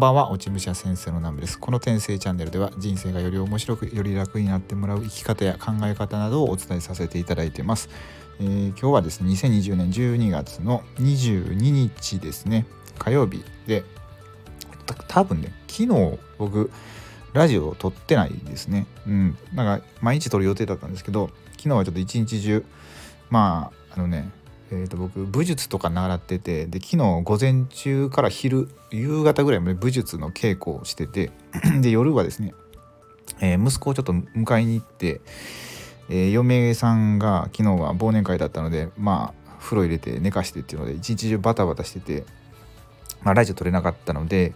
んばんは、落ち武者先生の南部です。この転生チャンネルでは人生がより面白く、より楽になってもらう生き方や考え方などをお伝えさせていただいています。えー、今日はですね、2020年12月の22日ですね、火曜日で、多分ね、昨日僕、ラジオを撮ってないですね。うん。なんか、毎日撮る予定だったんですけど、昨日はちょっと一日中、まあ、あのね、えー、と僕武術とか習っててで昨日午前中から昼夕方ぐらいまで武術の稽古をしてて で夜はですね、えー、息子をちょっと迎えに行って、えー、嫁さんが昨日は忘年会だったのでまあ風呂入れて寝かしてっていうので一日中バタバタしてて、まあ、ラジオ撮れなかったので、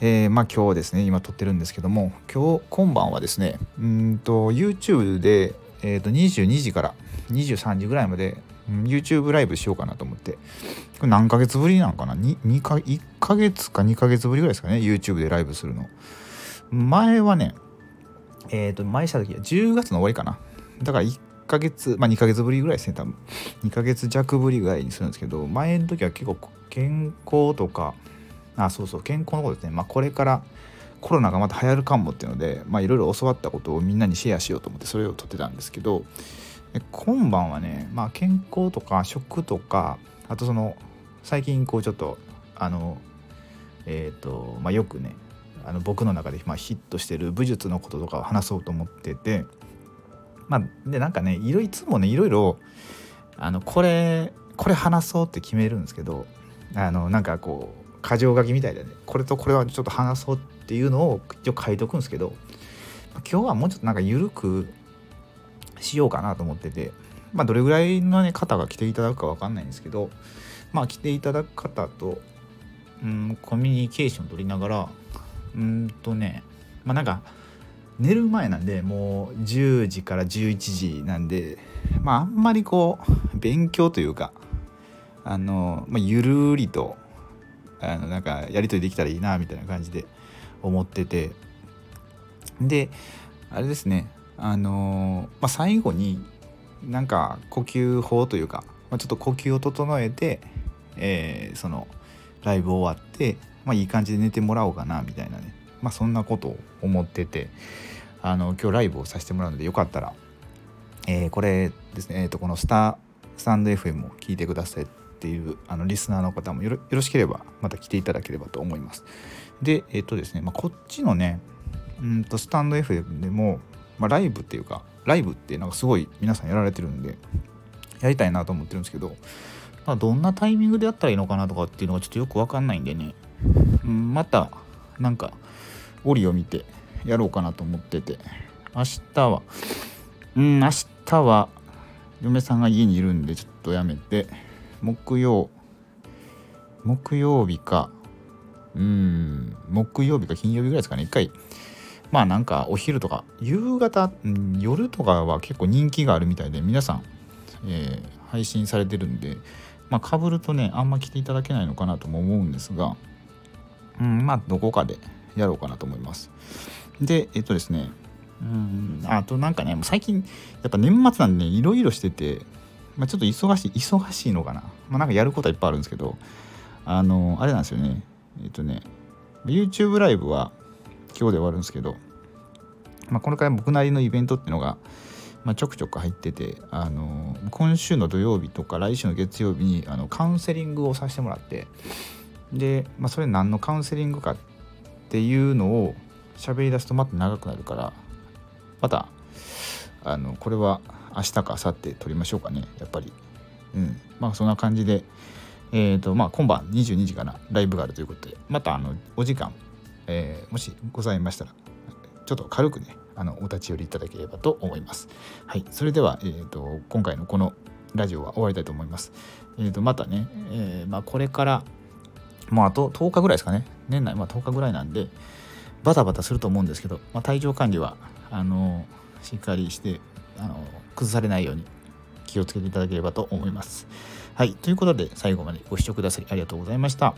えー、まあ今日ですね今撮ってるんですけども今日今晩はですねうんと YouTube で、えー、と22時から23時ぐらいまで YouTube ライブしようかなと思って。これ何ヶ月ぶりなんかな？2, 2か ?1 ヶ月か2ヶ月ぶりぐらいですかね ?YouTube でライブするの。前はね、えっ、ー、と、前した時は10月の終わりかな。だから1ヶ月、まあ2ヶ月ぶりぐらいですね、多分。2ヶ月弱ぶりぐらいにするんですけど、前の時は結構健康とか、あ、そうそう、健康のことですね。まあこれからコロナがまた流行るかもっていうので、まあいろいろ教わったことをみんなにシェアしようと思ってそれを撮ってたんですけど、今晩はね、まあ、健康とか食とかあとその最近こうちょっとあのえっ、ー、とまあよくねあの僕の中でまヒットしてる武術のこととかを話そうと思っててまあでなんかねいろいつもねいろいろあのこれこれ話そうって決めるんですけどあのなんかこう箇条書きみたいでね。これとこれはちょっと話そうっていうのを一応書いとくんですけど今日はもうちょっとなんか緩くしようかなと思ってて、まあ、どれぐらいの、ね、方が来ていただくか分かんないんですけど、まあ、来ていただく方と、うん、コミュニケーション取りながら、うんとね、まあ、なんか、寝る前なんで、もう10時から11時なんで、まあ、あんまりこう、勉強というか、あの、まあ、ゆるりと、あの、なんか、やり取りできたらいいな、みたいな感じで思ってて、で、あれですね、あのまあ、最後になんか呼吸法というか、まあ、ちょっと呼吸を整えて、えー、そのライブ終わって、まあ、いい感じで寝てもらおうかなみたいなね、まあ、そんなことを思っててあの今日ライブをさせてもらうのでよかったら、えー、これですね、えー、とこのスタースタンド FM を聞いてくださいっていうあのリスナーの方もよろしければまた来ていただければと思います。で、えっ、ー、とですね、まあ、こっちのね、うんとスタンド FM でも、まあ、ライブっていうかライブってなんかすごい皆さんやられてるんでやりたいなと思ってるんですけど、まあ、どんなタイミングでやったらいいのかなとかっていうのがちょっとよくわかんないんでね、うん、またなんか折を見てやろうかなと思ってて。明日はうん明日は嫁さんが家にいるんでちょっとやめて。木曜木曜日か。うん木曜日か金曜日ぐらいですかね。一回まあなんかお昼とか夕方夜とかは結構人気があるみたいで皆さん、えー、配信されてるんでまあかぶるとねあんま来ていただけないのかなとも思うんですがうんまあどこかでやろうかなと思います。でえっとですねうんあとなんかね最近やっぱ年末なんでねいろいろしてて、まあ、ちょっと忙しい忙しいのかな。まあなんかやることはいっぱいあるんですけどあのあれなんですよね。えっとね YouTube ライブは今日で終わるんですけど、まあ、この回僕なりのイベントっていうのが、まあ、ちょくちょく入っててあの今週の土曜日とか来週の月曜日にあのカウンセリングをさせてもらってで、まあ、それ何のカウンセリングかっていうのを喋り出すとまた長くなるからまたあのこれは明日か明後日撮りましょうかねやっぱり。うん。まあそんな感じでえっ、ー、とまあ今晩22時からライブがあるということでまたあのお時間えー、もしございましたらちょっと軽くねあのお立ち寄りいただければと思います。はい、それでは、えーと、今回のこのラジオは終わりたいと思います。えーと、またね、えー、まあ、これからもうあと10日ぐらいですかね年内、まあ、10日ぐらいなんでバタバタすると思うんですけど、まあ、体調管理はあのしっかりしてあの崩されないように気をつけていただければと思います。はい、ということで最後までご視聴くださりありがとうございました。